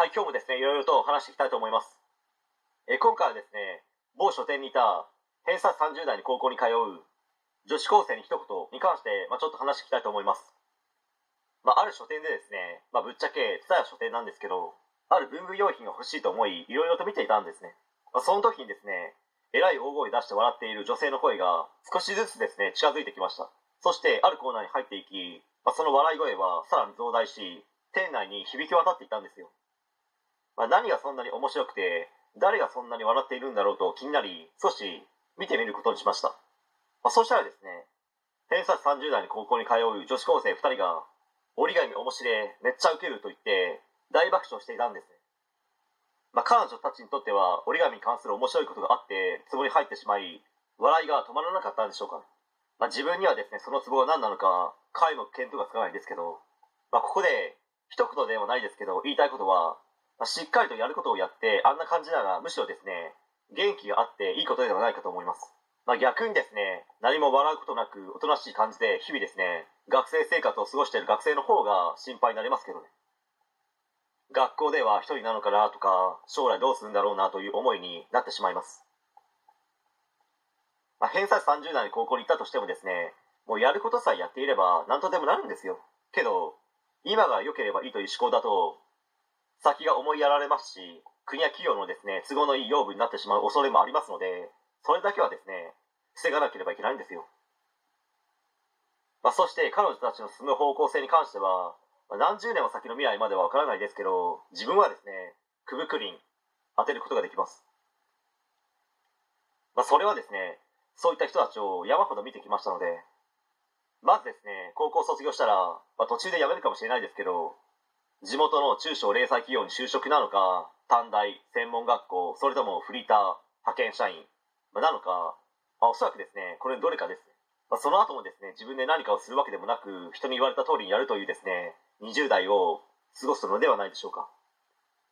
はい、今日もですね、いろいろと話していきたいと思います。え今回はですね、某書店にいた偏差30代に高校に通う女子高生に一言に関して、まあ、ちょっと話していきたいと思います。まあ、ある書店でですね、まあ、ぶっちゃけ、蔦屋書店なんですけど、ある文具用品が欲しいと思い、いろいろと見ていたんですね。まあ、その時にですね、えらい大声出して笑っている女性の声が少しずつですね、近づいてきました。そして、あるコーナーに入っていき、まあ、その笑い声はさらに増大し、店内に響き渡っていたんですよ。まあ、何がそんなに面白くて、誰がそんなに笑っているんだろうと気になり、少し見てみることにしました。まあ、そしたらですね、偏差値30代に高校に通う女子高生2人が、折り紙面白い、めっちゃウケると言って、大爆笑していたんですね。まあ、彼女たちにとっては折り紙に関する面白いことがあって、壺に入ってしまい、笑いが止まらなかったんでしょうか。まあ、自分にはですね、その壺が何なのか、皆目見当がつかないんですけど、まあ、ここで、一言ではないですけど、言いたいことは、しっかりとやることをやって、あんな感じなら、むしろですね、元気があっていいことではないかと思います。まあ、逆にですね、何も笑うことなく、おとなしい感じで、日々ですね、学生生活を過ごしている学生の方が心配になりますけどね。学校では一人なのかなとか、将来どうするんだろうなという思いになってしまいます。まあ、偏差値30代に高校に行ったとしてもですね、もうやることさえやっていれば何とでもなるんですよ。けど、今が良ければいいという思考だと、先が思いやられますし、国や企業のですね、都合のいい養分になってしまう恐れもありますので、それだけはですね、防がなければいけないんですよ。まあ、そして彼女たちの進む方向性に関しては、まあ何十年も先の未来まではわからないですけど、自分はですね、くぶくりん当てることができます。まあ、それはですね、そういった人たちを山ほど見てきましたので、まずですね、高校卒業したら、まあ、途中で辞めるかもしれないですけど、地元の中小零細企業に就職なのか、短大、専門学校、それともフリーター、派遣社員、まあなのか、まあ、おそらくですね、これどれかですね。まあ、その後もですね、自分で何かをするわけでもなく、人に言われた通りにやるというですね、20代を過ごすのではないでしょうか。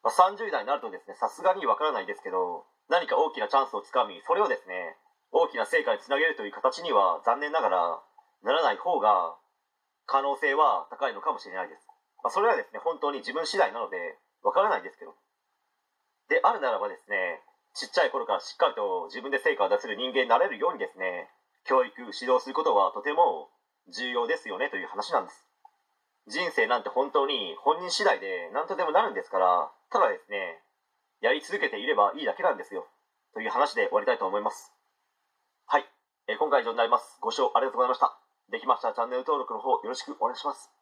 まあ、30代になるとですね、さすがにわからないですけど、何か大きなチャンスをつかみ、それをですね、大きな成果につなげるという形には残念ながらならない方が可能性は高いのかもしれないです。まあ、それはですね、本当に自分次第なのでわからないですけど。であるならばですね、ちっちゃい頃からしっかりと自分で成果を出せる人間になれるようにですね、教育、指導することはとても重要ですよねという話なんです。人生なんて本当に本人次第で何とでもなるんですから、ただですね、やり続けていればいいだけなんですよ。という話で終わりたいと思います。はい。えー今回以上になります。ご視聴ありがとうございました。できましたらチャンネル登録の方よろしくお願いします。